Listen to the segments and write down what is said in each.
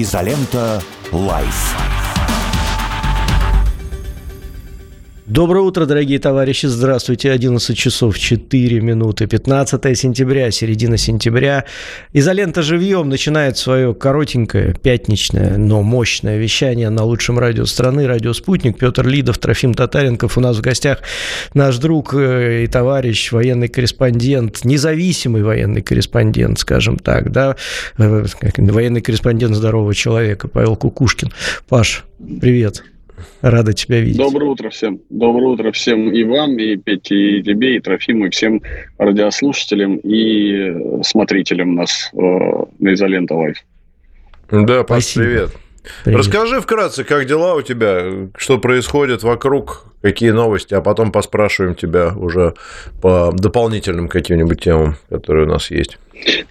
Изолента Live. Доброе утро, дорогие товарищи. Здравствуйте. 11 часов 4 минуты. 15 сентября, середина сентября. Изолента живьем начинает свое коротенькое, пятничное, но мощное вещание на лучшем радио страны. Радио «Спутник». Петр Лидов, Трофим Татаренков. У нас в гостях наш друг э, и товарищ, военный корреспондент, независимый военный корреспондент, скажем так, да, э, военный корреспондент здорового человека Павел Кукушкин. Паш, привет. Рады тебя видеть. Доброе утро всем. Доброе утро всем и вам, и Пете, и тебе, и Трофиму, и всем радиослушателям и смотрителям нас э, на Изолента Live. Да, Паш, привет. Привет. Расскажи вкратце, как дела у тебя, что происходит вокруг, какие новости, а потом поспрашиваем тебя уже по дополнительным каким-нибудь темам, которые у нас есть.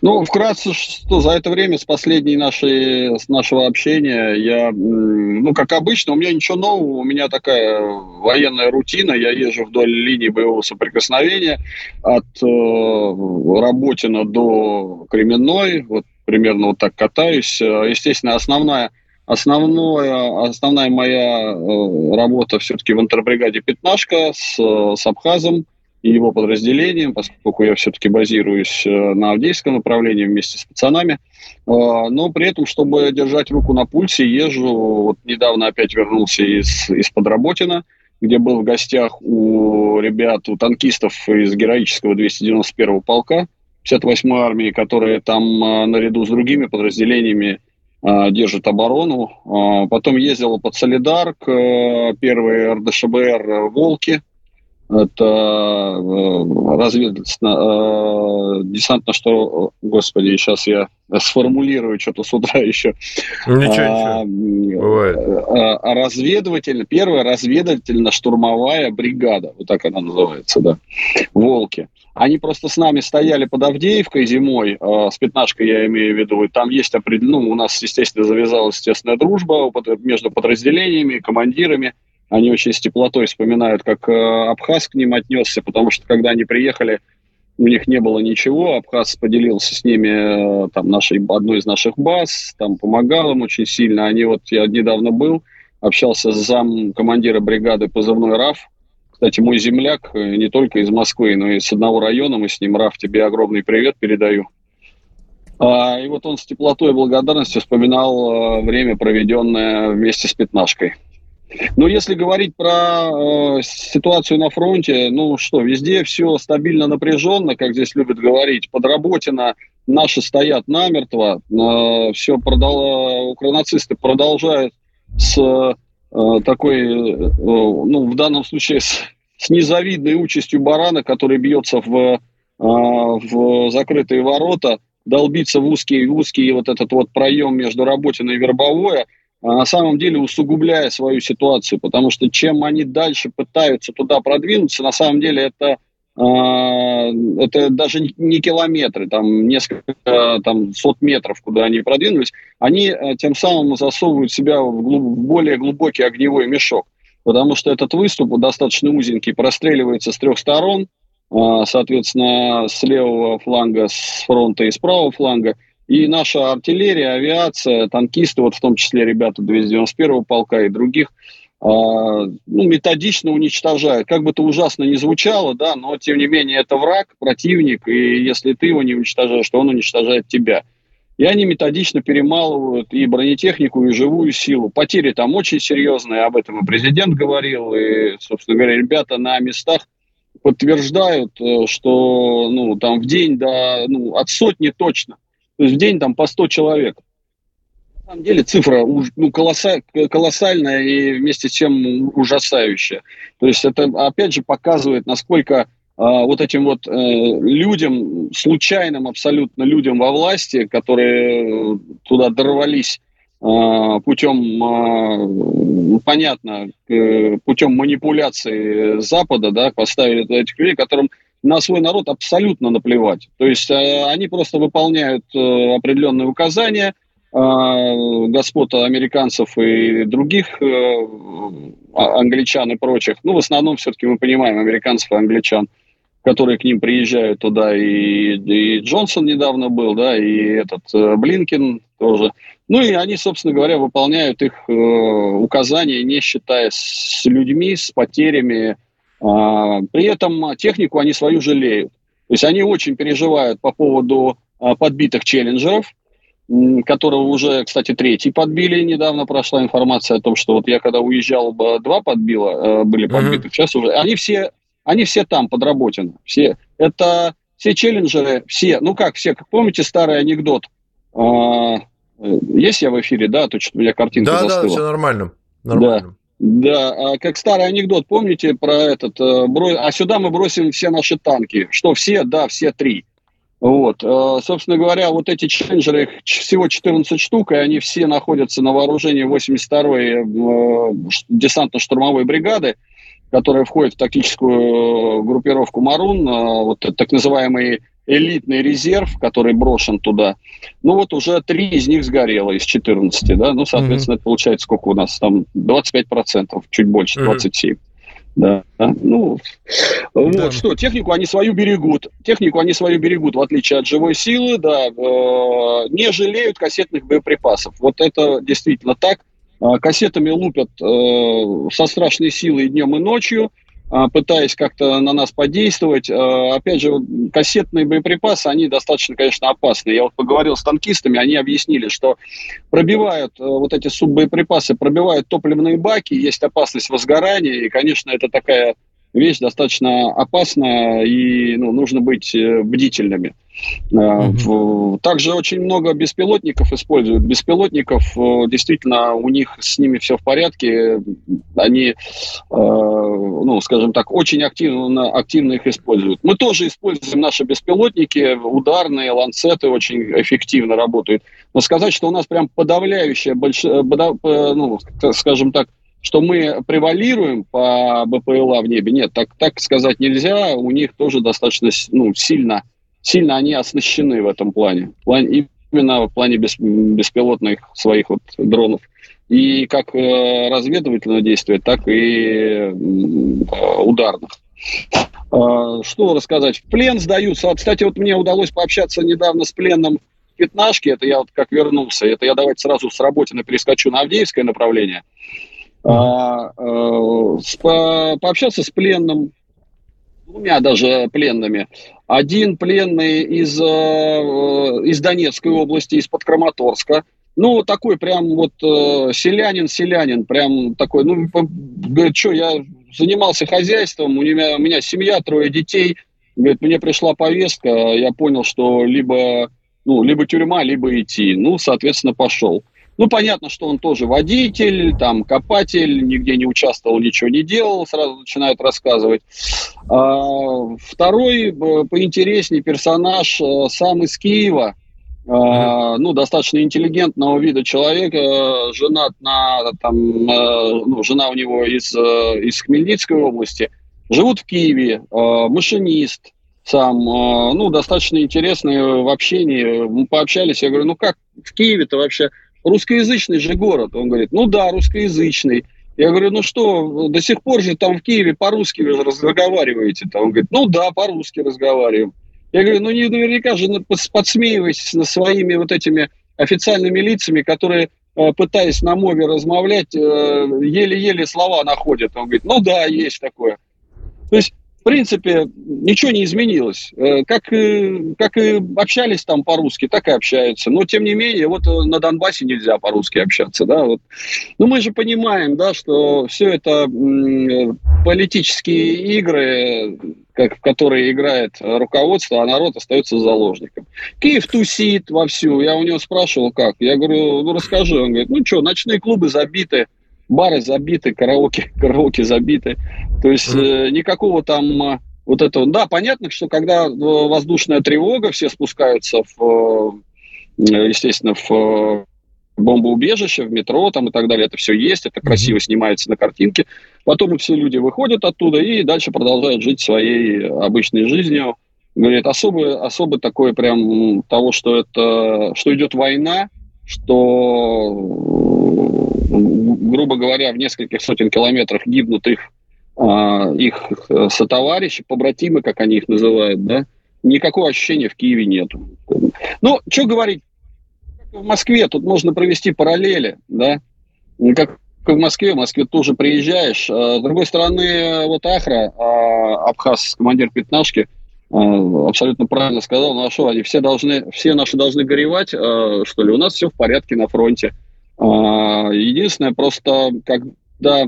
Ну, вкратце, что за это время с последней нашей, с нашего общения я, ну, как обычно, у меня ничего нового, у меня такая военная рутина, я езжу вдоль линии боевого соприкосновения от э, Работина до Кременной, вот примерно вот так катаюсь. Естественно, основная Основное, основная моя э, работа все-таки в интербригаде «Пятнашка» с, с Абхазом, и его подразделением, поскольку я все-таки базируюсь э, на Авдейском направлении вместе с пацанами. Э, но при этом, чтобы держать руку на пульсе, езжу. Вот недавно опять вернулся из, из Подработина, где был в гостях у ребят, у танкистов из героического 291-го полка 58-й армии, которые там э, наряду с другими подразделениями держат оборону. Потом ездил под Солидар к первой РДШБР «Волки», это э, разведывательно, э, десантно, что, господи, сейчас я сформулирую что-то с утра еще. Ничего, а, ничего. Бывает. А, разведывательно, первая разведывательно-штурмовая бригада, вот так она называется, да, «Волки». Они просто с нами стояли под Авдеевкой зимой, э, с пятнашкой я имею в виду, и там есть определенно, ну, у нас, естественно, завязалась естественная дружба между подразделениями, командирами, они очень с теплотой вспоминают, как э, Абхаз к ним отнесся, потому что когда они приехали, у них не было ничего, Абхаз поделился с ними э, там, нашей, одной из наших баз, там помогал им очень сильно. Они вот, я недавно был, общался с зам командира бригады позывной РАФ, кстати, мой земляк э, не только из Москвы, но и с одного района, мы с ним, Раф, тебе огромный привет передаю. А, и вот он с теплотой и благодарностью вспоминал время, проведенное вместе с Пятнашкой. Но если говорить про э, ситуацию на фронте, ну что, везде все стабильно напряженно, как здесь любят говорить, подработано, наши стоят намертво, э, все продал, укронацисты продолжают с э, такой, э, ну в данном случае с, с незавидной участью барана, который бьется в, э, в закрытые ворота, долбиться в узкий, в узкий вот этот вот проем между Работиной и Вербовое – на самом деле усугубляя свою ситуацию, потому что чем они дальше пытаются туда продвинуться, на самом деле это а, это даже не километры, там несколько там, сот метров, куда они продвинулись, они э, тем самым засовывают себя в, глуб, в более глубокий огневой мешок, потому что этот выступ достаточно узенький, простреливается с трех сторон, а, соответственно, с левого фланга, с фронта и с правого фланга, и наша артиллерия, авиация, танкисты, вот в том числе ребята 291-го полка и других, э, ну, методично уничтожают. Как бы это ужасно ни звучало, да, но тем не менее это враг, противник, и если ты его не уничтожаешь, то он уничтожает тебя. И они методично перемалывают и бронетехнику, и живую силу. Потери там очень серьезные, об этом и президент говорил, и, собственно говоря, ребята на местах подтверждают, э, что ну, там в день до, ну, от сотни точно то есть в день там по 100 человек. На самом деле цифра ну, колосса, колоссальная и вместе с тем ужасающая. То есть это опять же показывает, насколько э, вот этим вот э, людям, случайным абсолютно людям во власти, которые туда дорвались э, путем, э, понятно, э, путем манипуляции Запада, да, поставили этих людей, которым на свой народ абсолютно наплевать. То есть э, они просто выполняют э, определенные указания э, господ американцев и других а, англичан и прочих. Ну, в основном все-таки мы понимаем американцев и англичан. которые к ним приезжают туда, и, и Джонсон недавно был, да, и этот э, Блинкин тоже. Ну и они, собственно говоря, выполняют их э, указания, не считая с людьми, с потерями. А, при этом технику они свою жалеют. То есть они очень переживают по поводу а, подбитых челленджеров, которого уже, кстати, третий подбили. Недавно прошла информация о том, что вот я когда уезжал, два подбила, э, были подбиты. Uh-huh. Сейчас уже они все, они все там подработаны. Все это все челленджеры, все. Ну как все? Как помните старый анекдот? А, э, есть я в эфире, да? То что у меня картинка да, застыла. Да, все нормально. нормально. Да. Да, а как старый анекдот, помните про этот? Э, а сюда мы бросим все наши танки. Что все? Да, все три. Вот. Э, собственно говоря, вот эти челленджеры, их всего 14 штук, и они все находятся на вооружении 82-й э, десантно-штурмовой бригады, которая входит в тактическую группировку «Марун», вот так называемый элитный резерв, который брошен туда. Ну вот уже три из них сгорело из 14, да, ну, соответственно, mm-hmm. это получается сколько у нас там, 25%, чуть больше, 27%. Mm-hmm. Да, ну, да. вот что, технику они свою берегут, технику они свою берегут, в отличие от живой силы, да, э, не жалеют кассетных боеприпасов. Вот это действительно так. Э, кассетами лупят э, со страшной силой днем и ночью, а, пытаясь как-то на нас подействовать. А, опять же, кассетные боеприпасы, они достаточно, конечно, опасны. Я вот поговорил с танкистами, они объяснили, что пробивают э, вот эти суббоеприпасы, пробивают топливные баки, есть опасность возгорания, и, конечно, это такая вещь достаточно опасная, и ну, нужно быть э, бдительными. Mm-hmm. Также очень много беспилотников используют. Беспилотников э, действительно у них с ними все в порядке. Они, ну, скажем так, очень активно, активно их используют. Мы тоже используем наши беспилотники, ударные, ланцеты очень эффективно работают. Но сказать, что у нас прям подавляющее, больше, ну, скажем так, что мы превалируем по БПЛА в небе. Нет, так, так сказать нельзя. У них тоже достаточно ну, сильно, сильно они оснащены в этом плане. именно в плане бес, беспилотных своих вот дронов. И как э, разведывательного действия, так и э, ударных. Э, что рассказать? В плен сдаются. Кстати, вот мне удалось пообщаться недавно с пленным пятнашки. Это я вот как вернулся. Это я давайте сразу с работы перескочу на Авдеевское направление а, а, по, пообщаться с пленным, двумя даже пленными. Один пленный из, э, из Донецкой области, из-под Краматорска. Ну, такой прям вот э, селянин, селянин, прям такой, ну, говорит, что, я занимался хозяйством, у меня, у меня семья, трое детей, говорит, мне пришла повестка, я понял, что либо, ну, либо тюрьма, либо идти. Ну, соответственно, пошел. Ну, понятно, что он тоже водитель, там, копатель, нигде не участвовал, ничего не делал, сразу начинают рассказывать. А, второй, поинтереснее персонаж, э, сам из Киева, Uh-huh. ну, достаточно интеллигентного вида человека, женат на, там, э, ну, жена у него из, э, из Хмельницкой области, живут в Киеве, машинист сам, ну, достаточно интересный в общении, мы пообщались, я говорю, ну, как в Киеве-то вообще русскоязычный же город. Он говорит, ну да, русскоязычный. Я говорю, ну что, до сих пор же там в Киеве по-русски разговариваете. Там он говорит, ну да, по-русски разговариваем. Я говорю, ну не наверняка же подсмеиваясь над своими вот этими официальными лицами, которые, э, пытаясь на мове размовлять, э, еле-еле слова находят. Он говорит, ну да, есть такое. То есть принципе, ничего не изменилось. Э, как, и, как и общались там по-русски, так и общаются. Но, тем не менее, вот э, на Донбассе нельзя по-русски общаться. Да? Вот. Но мы же понимаем, да, что все это политические игры, как, в которые играет руководство, а народ остается заложником. Киев тусит вовсю. Я у него спрашивал, как. Я говорю, ну расскажи. Он говорит, ну что, ночные клубы забиты бары забиты, караоке, караоке забиты. То есть э, никакого там э, вот этого. Да, понятно, что когда э, воздушная тревога, все спускаются в, э, естественно, в бомбоубежище, в метро там и так далее. Это все есть, это красиво снимается на картинке. Потом все люди выходят оттуда и дальше продолжают жить своей обычной жизнью. Говорит, особо, особо такое прям того, что это, что идет война, что грубо говоря, в нескольких сотен километрах гибнут их их сотоварищи, побратимы, как они их называют, да, никакого ощущения в Киеве нету. Ну, что говорить, в Москве тут можно провести параллели, да, как в Москве, в Москве тоже приезжаешь. С другой стороны, вот Ахра, Абхаз, командир пятнашки, абсолютно правильно сказал, ну а что, они все должны, все наши должны горевать, что ли? У нас все в порядке на фронте. Единственное, просто когда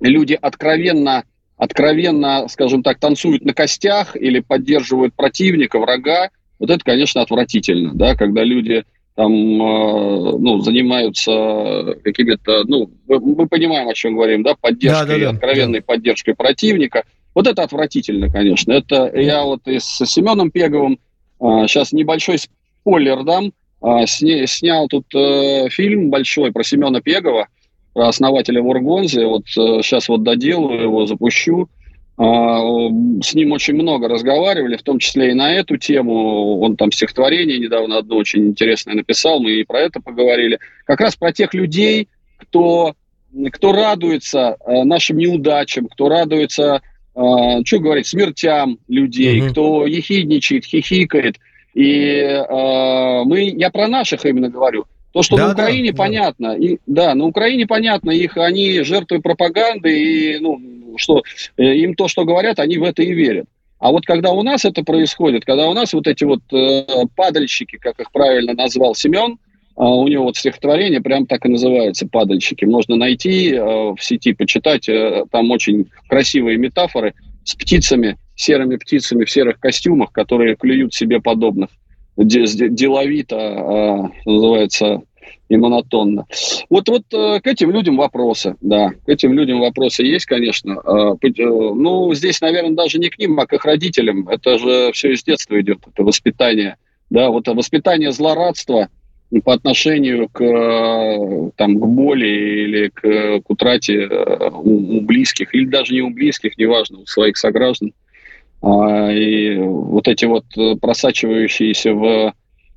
люди откровенно, откровенно, скажем так, танцуют на костях или поддерживают противника, врага, вот это, конечно, отвратительно, да, когда люди там, ну, занимаются какими-то, ну, мы, мы понимаем, о чем говорим, да, поддержкой, да, да, да, откровенной да. поддержкой противника. Вот это отвратительно, конечно. Это я вот и с Семеном Пеговым сейчас небольшой спойлер дам, сня, снял тут э, фильм большой про Семена Пегова, про основателя Воргонзы. Вот сейчас э, вот доделаю его, запущу. А, с ним очень много разговаривали, в том числе и на эту тему. Он там стихотворение недавно одно очень интересное написал, мы и про это поговорили. Как раз про тех людей, кто, кто радуется э, нашим неудачам, кто радуется, э, что говорить, смертям людей, угу. кто ехидничает, хихикает. И мы, я про наших именно говорю, то, что да, на Украине да, понятно, да. И, да, на Украине понятно, их они жертвы пропаганды, и ну, что э, им то, что говорят, они в это и верят. А вот когда у нас это происходит, когда у нас вот эти вот э, падальщики, как их правильно назвал Семен, э, у него вот стихотворение прям так и называется «Падальщики». Можно найти э, в сети, почитать, э, там очень красивые метафоры с птицами, серыми птицами в серых костюмах, которые клюют себе подобных деловито, а, называется, и монотонно. Вот, вот э, к этим людям вопросы, да, к этим людям вопросы есть, конечно. А, э, ну, здесь, наверное, даже не к ним, а к их родителям. Это же все из детства идет, это воспитание. Да, вот воспитание злорадства по отношению к, э, там, к боли или к, к утрате у, у близких, или даже не у близких, неважно, у своих сограждан. А, и вот эти вот э, просачивающиеся в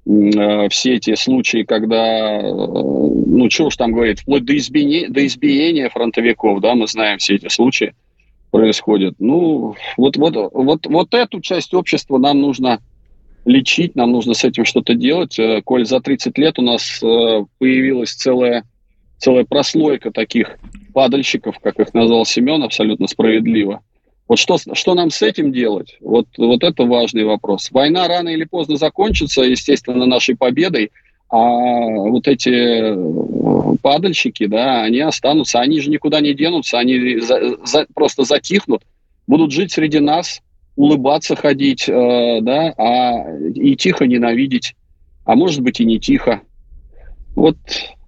э, все эти случаи, когда, э, ну, что уж там говорить, вплоть до избиения, до избиения фронтовиков, да, мы знаем все эти случаи происходят. Ну, вот, вот, вот, вот эту часть общества нам нужно лечить, нам нужно с этим что-то делать. Коль за 30 лет у нас появилась целая, целая прослойка таких падальщиков, как их назвал Семен, абсолютно справедливо – вот что, что нам с этим делать? Вот, вот это важный вопрос. Война рано или поздно закончится, естественно, нашей победой, а вот эти э, падальщики, да, они останутся, они же никуда не денутся, они за, за, просто затихнут, будут жить среди нас, улыбаться, ходить, э, да, а и тихо ненавидеть, а может быть и не тихо. Вот,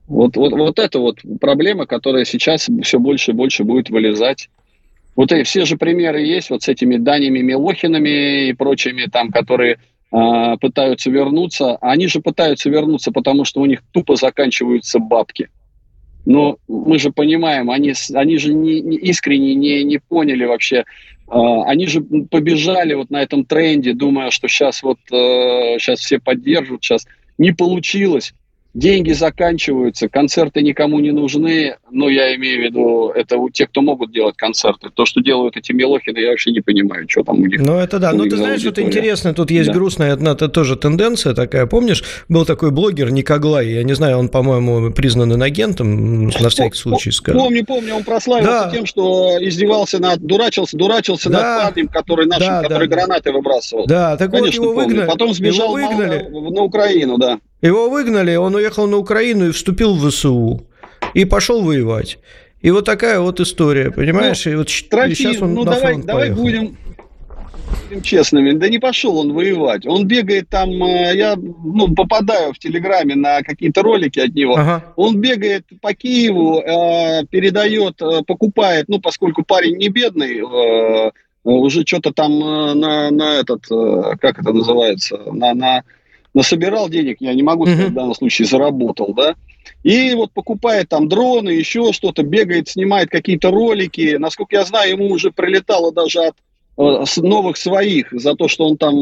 вот, вот, вот это вот проблема, которая сейчас все больше и больше будет вылезать. Вот и все же примеры есть вот с этими Данями Милохинами и прочими там, которые э, пытаются вернуться. Они же пытаются вернуться, потому что у них тупо заканчиваются бабки. Но мы же понимаем, они, они же не, не искренне не, не поняли вообще. Э, они же побежали вот на этом тренде, думая, что сейчас вот э, сейчас все поддержат, сейчас не получилось деньги заканчиваются, концерты никому не нужны, ну, я имею в виду, это у тех, кто могут делать концерты. То, что делают эти Мелохины, я вообще не понимаю, что там у них. Ну, это да. Ну, ты знаешь, что интересно, тут есть да. грустная одна -то тоже тенденция такая. Помнишь, был такой блогер Никоглай, я не знаю, он, по-моему, признан инагентом, на всякий случай скажу. Помню, помню, он прославился да. тем, что издевался над, дурачился, дурачился да. над парнем, который нашим, да, который да. гранаты выбрасывал. Да, так Конечно, вот его помню. выгнали. Потом сбежал его выгнали. На, на Украину, да. Его выгнали, он уехал на Украину и вступил в ВСУ. И пошел воевать. И вот такая вот история, понимаешь? Ну, и вот трофи, сейчас он ну, на давай, фронт давай будем, будем честными. Да не пошел он воевать. Он бегает там, э, я ну, попадаю в Телеграме на какие-то ролики от него. Ага. Он бегает по Киеву, э, передает, э, покупает, ну, поскольку парень не бедный, уже что-то там на, на этот, как это называется, на, на насобирал денег, я не могу сказать, в данном случае заработал, да, и вот покупает там дроны, еще что-то, бегает, снимает какие-то ролики. Насколько я знаю, ему уже прилетало даже от э, новых своих за то, что он там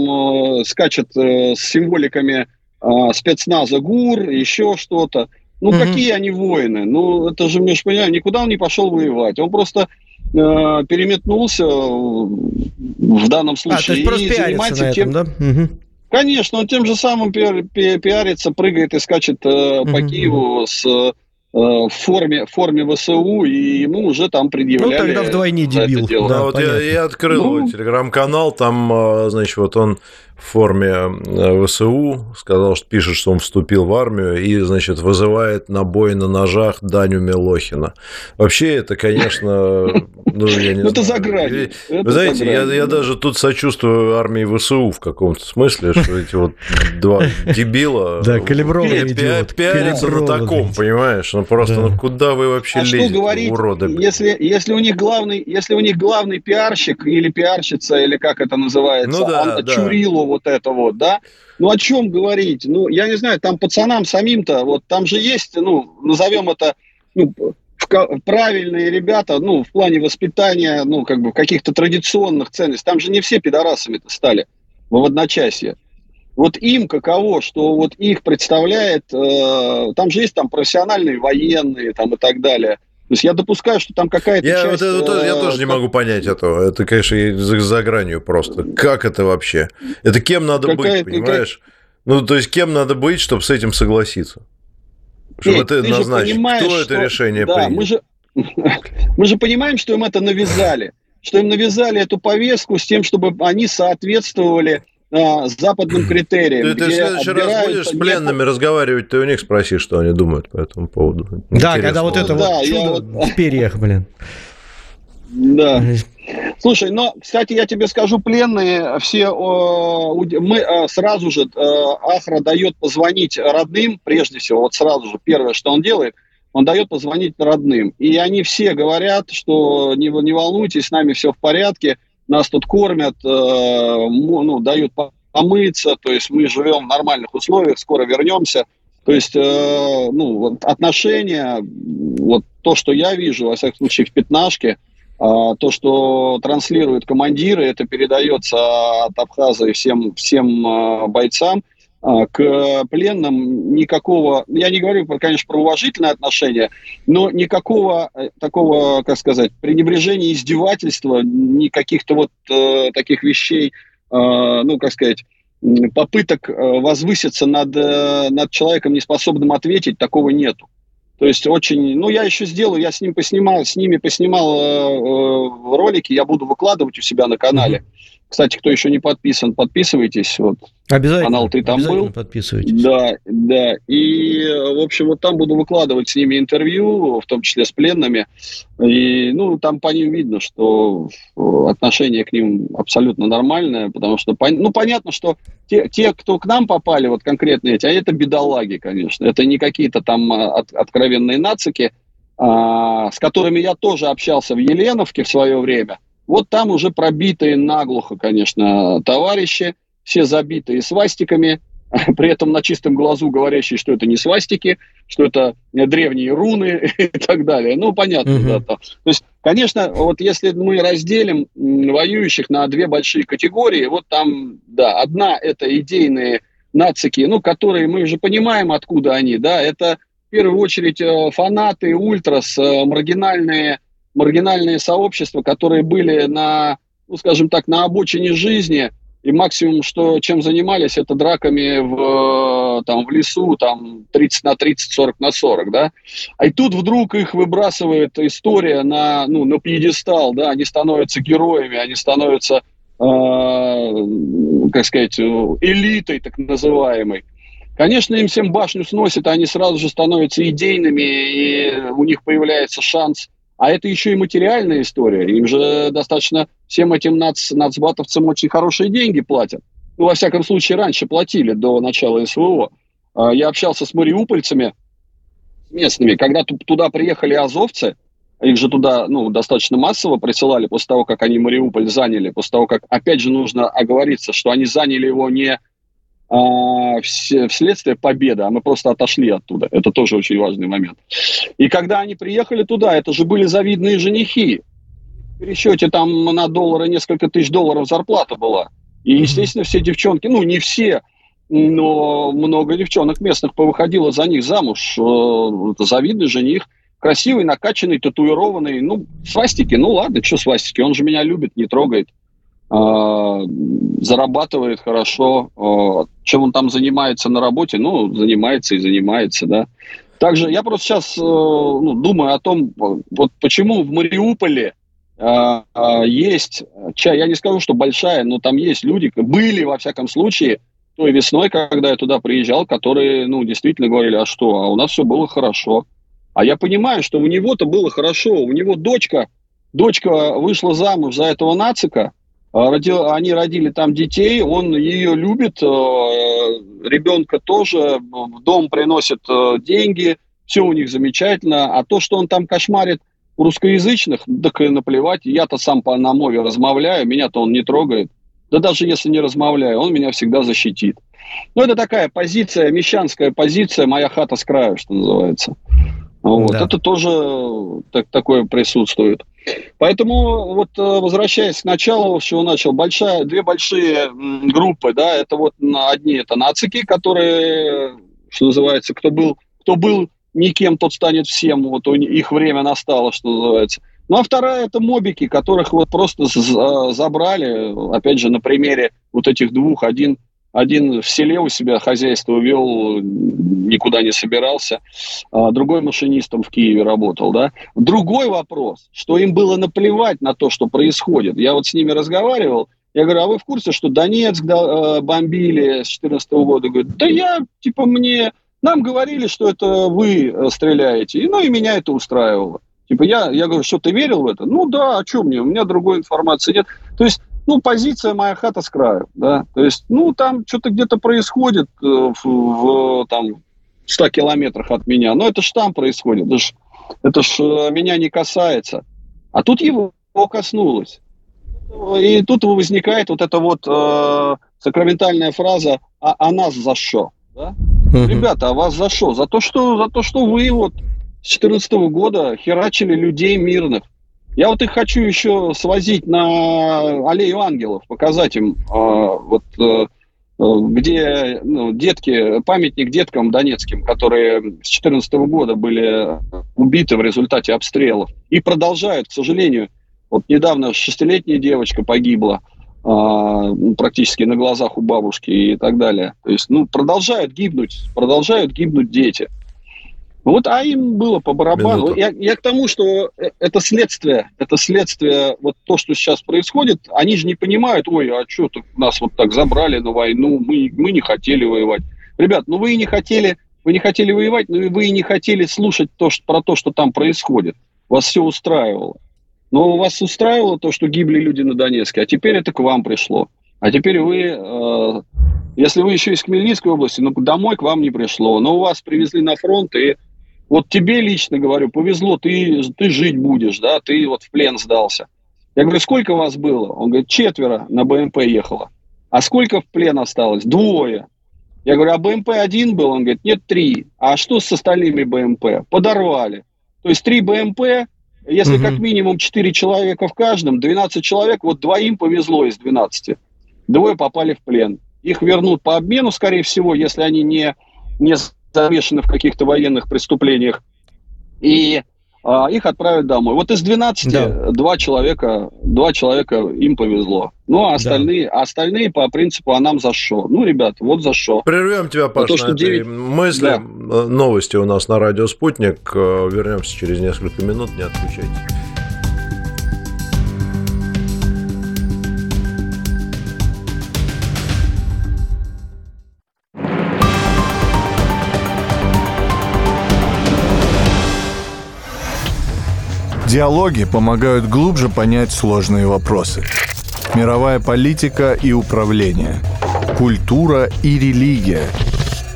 э, скачет э, с символиками э, спецназа ГУР, еще что-то. Ну, угу. какие они воины? Ну, это же, между понимаешь, никуда он не пошел воевать. Он просто переметнулся в данном случае. А, то есть просто и занимается этом, тем... да? Угу. Конечно, он тем же самым пиарится, прыгает и скачет э, по mm Киеву с э, в форме, в форме ВСУ, и ему уже там предъявляли... Ну, тогда вдвойне дебил. Да, да вот я, я открыл ну... телеграм-канал, там, э, значит, вот он в форме э, ВСУ, сказал, что пишет, что он вступил в армию и, значит, вызывает на бой на ножах Даню Милохина. Вообще это, конечно, ну, я не ну, знаю. Это за грани. Вы знаете, я, я даже тут сочувствую армии ВСУ в каком-то смысле, что эти вот два дебила да, калибровые идиот. пиарятся на таком, понимаешь? Ну просто, ну куда вы вообще а лезете, уроды? Если, если, у них главный, если у них главный пиарщик или пиарщица, или как это называется, ну, Анна. Чурилова, вот это вот, да. Ну, о чем говорить? Ну, я не знаю, там пацанам самим-то, вот там же есть, ну, назовем это, ну, правильные ребята, ну, в плане воспитания, ну, как бы каких-то традиционных ценностей. Там же не все пидорасами-то стали в одночасье. Вот им каково, что вот их представляет, э, там же есть там профессиональные военные там и так далее. То есть я допускаю, что там какая-то я, часть... Вот это, я тоже не могу понять этого. Это, конечно, за, за гранью просто. Как это вообще? Это кем надо быть, понимаешь? Ну, то есть кем надо быть, чтобы с этим согласиться? Чтобы это назначить. Кто что... это решение да, принял? Мы же... мы же понимаем, что им это навязали. Что им навязали эту повестку с тем, чтобы они соответствовали а, западным критериям. Ты, ты в следующий раз будешь с пленными разговаривать, ты у них спроси, что они думают по этому поводу. Да, Интересно. когда вот это да, вот чудо вот... в перьях, блин. Да. Слушай, но, кстати, я тебе скажу, пленные все, мы а, сразу же, а, Ахра дает позвонить родным, прежде всего, вот сразу же, первое, что он делает, он дает позвонить родным. И они все говорят, что не, не волнуйтесь, с нами все в порядке, нас тут кормят, э, ну, дают помыться, то есть мы живем в нормальных условиях, скоро вернемся. То есть, э, ну, отношения, вот то, что я вижу, во всяком случае, в пятнашке, а, то, что транслируют командиры, это передается от Абхаза и всем, всем э, бойцам – к пленным никакого, я не говорю, конечно, про уважительное отношение, но никакого э, такого, как сказать, пренебрежения, издевательства, никаких-то вот э, таких вещей, э, ну, как сказать, попыток э, возвыситься над, э, над человеком, неспособным ответить, такого нету. То есть очень, ну я еще сделаю, я с ним поснимал, с ними поснимал э, ролики, я буду выкладывать у себя на канале. Mm-hmm. Кстати, кто еще не подписан, подписывайтесь. Вот обязательно. Канал ты там был. Подписывайтесь. Да, да. И, в общем, вот там буду выкладывать с ними интервью, в том числе с пленными. И, ну, там по ним видно, что отношение к ним абсолютно нормальное, потому что, ну, понятно, что те, те кто к нам попали, вот конкретно эти, а это бедолаги, конечно. Это не какие-то там а, от, откровенные нацики, а, с которыми я тоже общался в Еленовке в свое время – вот там уже пробитые наглухо, конечно, товарищи, все забитые свастиками, при этом на чистом глазу говорящие, что это не свастики, что это древние руны и так далее. Ну, понятно, угу. да. То. то есть, конечно, вот если мы разделим воюющих на две большие категории, вот там, да, одна это идейные нацики, ну, которые мы уже понимаем, откуда они, да, это в первую очередь э, фанаты, ультрас, э, маргинальные маргинальные сообщества, которые были на, ну, скажем так, на обочине жизни, и максимум, что чем занимались, это драками в, там, в лесу, там, 30 на 30, 40 на 40, да. А и тут вдруг их выбрасывает история на, ну, на пьедестал, да, они становятся героями, они становятся, э, как сказать, элитой так называемой. Конечно, им всем башню сносит, а они сразу же становятся идейными, и у них появляется шанс а это еще и материальная история. Им же достаточно всем этим нац, нацбатовцам очень хорошие деньги платят. Ну, во всяком случае, раньше платили, до начала СВО. А, я общался с мариупольцами местными. Когда туда приехали азовцы, их же туда ну, достаточно массово присылали после того, как они Мариуполь заняли, после того, как, опять же, нужно оговориться, что они заняли его не а, вследствие победы, а мы просто отошли оттуда. Это тоже очень важный момент. И когда они приехали туда, это же были завидные женихи. В пересчете там на доллары несколько тысяч долларов зарплата была. И, естественно, все девчонки, ну, не все, но много девчонок местных повыходило за них замуж. Э, это завидный жених. красивый, накачанный, татуированный. Ну, свастики, ну ладно, что свастики, он же меня любит, не трогает. А, зарабатывает хорошо. А, чем он там занимается на работе? Ну, занимается и занимается, да. Также я просто сейчас э, ну, думаю о том, вот почему в Мариуполе э, есть, я не скажу, что большая, но там есть люди, были, во всяком случае, той весной, когда я туда приезжал, которые, ну, действительно говорили, а что, а у нас все было хорошо. А я понимаю, что у него-то было хорошо, у него дочка, дочка вышла замуж за этого нацика, родил, они родили там детей, он ее любит, э, ребенка тоже, в дом приносит э, деньги, все у них замечательно. А то, что он там кошмарит русскоязычных, так и наплевать. Я-то сам по на мове размовляю, меня-то он не трогает. Да даже если не размовляю, он меня всегда защитит. Ну, это такая позиция, мещанская позиция, моя хата с краю, что называется. Вот. Да. Это тоже так, такое присутствует. Поэтому вот э, возвращаясь к началу, с чего начал, большая, две большие группы, да, это вот одни это нацики, которые, что называется, кто был, кто был никем, тот станет всем, вот у их время настало, что называется. Ну а вторая это мобики, которых вот просто забрали, опять же, на примере вот этих двух, один один в селе у себя хозяйство вел, никуда не собирался. А другой машинистом в Киеве работал, да. Другой вопрос, что им было наплевать на то, что происходит. Я вот с ними разговаривал, я говорю, а вы в курсе, что Донецк э, бомбили с 2014 года? Говорят, да я, типа, мне... Нам говорили, что это вы э, стреляете. И, ну, и меня это устраивало. Типа, я, я говорю, что ты верил в это? Ну, да, а что мне? У меня другой информации нет. То есть ну, позиция моя хата с краю, да, то есть, ну, там что-то где-то происходит э, в, в там, 100 километрах от меня, но это ж там происходит, это ж, это ж э, меня не касается. А тут его коснулось. И тут возникает вот эта вот э, сакраментальная фраза «а, а нас за что?» да? Угу. Ребята, а вас за что? За то, что, за то, что вы вот с 2014 года херачили людей мирных, я вот их хочу еще свозить на аллею ангелов, показать им, э, вот, э, где ну, детки, памятник деткам донецким, которые с 2014 года были убиты в результате обстрелов. И продолжают, к сожалению. Вот недавно шестилетняя девочка погибла э, практически на глазах у бабушки и так далее. То есть, ну, продолжают гибнуть, продолжают гибнуть дети. Вот, а им было по барабану. Я, я к тому, что э, это следствие, это следствие, вот то, что сейчас происходит, они же не понимают, ой, а что нас вот так забрали на войну, мы, мы не хотели воевать. Ребят, ну вы и не хотели, вы не хотели воевать, но вы и не хотели слушать то, что, про то, что там происходит. Вас все устраивало. Но вас устраивало то, что гибли люди на Донецке, а теперь это к вам пришло. А теперь вы, э, если вы еще из Хмельницкой области, ну домой к вам не пришло, но у вас привезли на фронт и вот тебе лично говорю, повезло, ты, ты жить будешь, да, ты вот в плен сдался. Я говорю, сколько вас было? Он говорит, четверо на БМП ехало. А сколько в плен осталось? Двое. Я говорю, а БМП один был? Он говорит, нет, три. А что с остальными БМП? Подорвали. То есть три БМП, если угу. как минимум четыре человека в каждом, 12 человек, вот двоим повезло из 12. Двое попали в плен. Их вернут по обмену, скорее всего, если они не, не замешаны в каких-то военных преступлениях, и а, их отправят домой. Вот из 12 да. два человека, два человека им повезло. Ну, а остальные, да. остальные по принципу, а нам за что? Ну, ребят, вот за что. Прервем тебя, Паш, то, что на 9... этой мысли. Да. Новости у нас на радио «Спутник». Вернемся через несколько минут, не отключайтесь. Диалоги помогают глубже понять сложные вопросы. Мировая политика и управление. Культура и религия.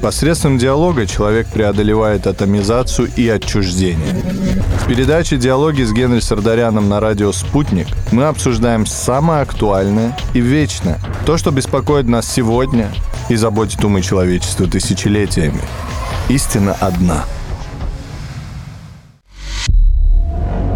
Посредством диалога человек преодолевает атомизацию и отчуждение. В передаче «Диалоги» с Генри Сардаряном на радио «Спутник» мы обсуждаем самое актуальное и вечное. То, что беспокоит нас сегодня и заботит умы человечества тысячелетиями. Истина одна –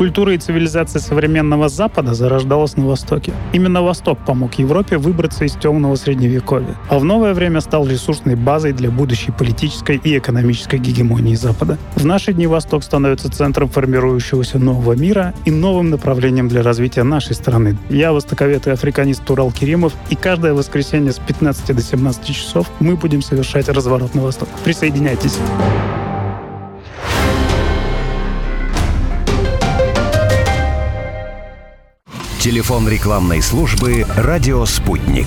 Культура и цивилизация современного Запада зарождалась на Востоке. Именно Восток помог Европе выбраться из темного средневековья, а в новое время стал ресурсной базой для будущей политической и экономической гегемонии Запада. В наши дни Восток становится центром формирующегося нового мира и новым направлением для развития нашей страны. Я востоковед и африканист Турал Керимов, и каждое воскресенье с 15 до 17 часов мы будем совершать разворот на восток. Присоединяйтесь. Телефон рекламной службы «Радио Спутник».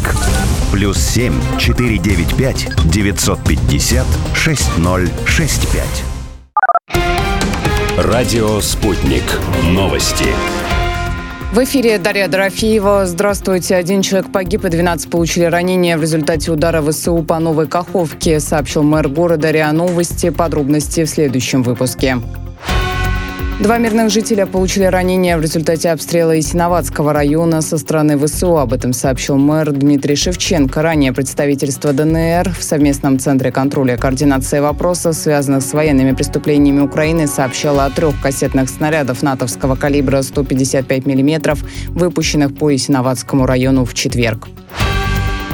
Плюс 7 495 950 6065. Радио «Спутник». Новости. В эфире Дарья Дорофеева. Здравствуйте. Один человек погиб и 12 получили ранения в результате удара ВСУ по Новой Каховке, сообщил мэр города РИА Новости. Подробности в следующем выпуске. Два мирных жителя получили ранения в результате обстрела Исиноватского района со стороны ВСУ. Об этом сообщил мэр Дмитрий Шевченко. Ранее представительство ДНР в совместном центре контроля и координации вопросов, связанных с военными преступлениями Украины, сообщало о трех кассетных снарядов натовского калибра 155 мм, выпущенных по Исиноватскому району в четверг.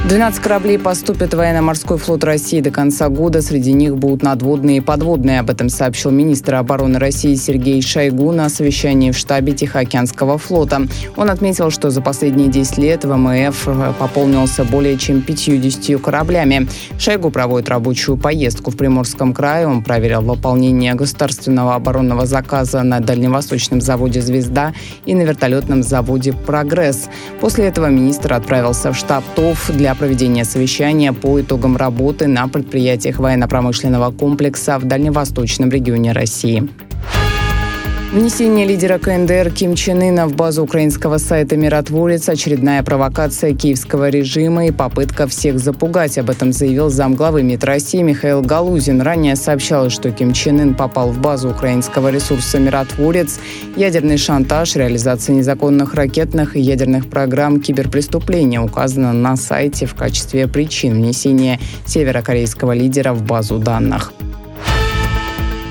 12 кораблей поступят в военно-морской флот России до конца года. Среди них будут надводные и подводные. Об этом сообщил министр обороны России Сергей Шойгу на совещании в штабе Тихоокеанского флота. Он отметил, что за последние 10 лет ВМФ пополнился более чем 50 кораблями. Шойгу проводит рабочую поездку в Приморском крае. Он проверил выполнение государственного оборонного заказа на дальневосточном заводе «Звезда» и на вертолетном заводе «Прогресс». После этого министр отправился в штаб ТОВ для для проведения совещания по итогам работы на предприятиях военно-промышленного комплекса в Дальневосточном регионе России. Внесение лидера КНДР Ким Чен Ына в базу украинского сайта «Миротворец» – очередная провокация киевского режима и попытка всех запугать. Об этом заявил замглавы МИД России Михаил Галузин. Ранее сообщалось, что Ким Чен Ын попал в базу украинского ресурса «Миротворец». Ядерный шантаж, реализация незаконных ракетных и ядерных программ киберпреступления указано на сайте в качестве причин внесения северокорейского лидера в базу данных.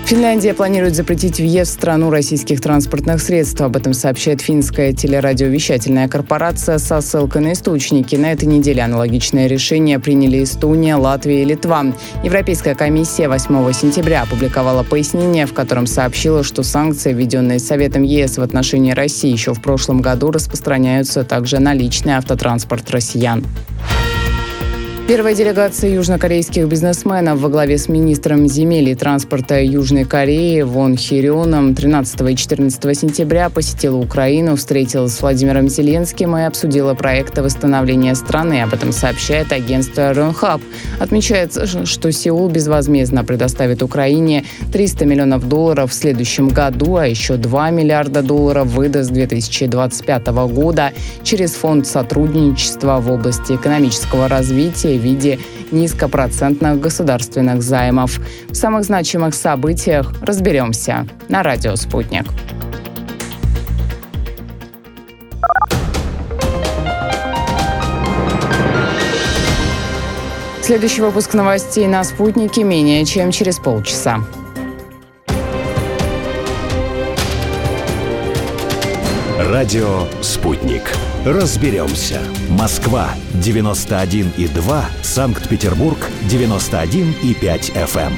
Финляндия планирует запретить въезд в страну российских транспортных средств. Об этом сообщает финская телерадиовещательная корпорация со ссылкой на источники. На этой неделе аналогичное решение приняли Эстония, Латвия и Литва. Европейская комиссия 8 сентября опубликовала пояснение, в котором сообщила, что санкции, введенные Советом ЕС в отношении России еще в прошлом году, распространяются также на личный автотранспорт россиян. Первая делегация южнокорейских бизнесменов во главе с министром земель и транспорта Южной Кореи Вон Хирионом 13 и 14 сентября посетила Украину, встретилась с Владимиром Зеленским и обсудила проекты восстановления страны. Об этом сообщает агентство Ронхаб. Отмечается, что Сеул безвозмездно предоставит Украине 300 миллионов долларов в следующем году, а еще 2 миллиарда долларов выдаст с 2025 года через фонд сотрудничества в области экономического развития виде низкопроцентных государственных займов. В самых значимых событиях разберемся на радио «Спутник». Следующий выпуск новостей на «Спутнике» менее чем через полчаса. Радио «Спутник». Разберемся. Москва, 91,2. Санкт-Петербург, 91,5 FM.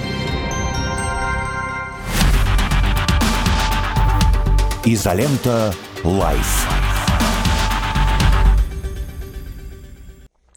Изолента «Live».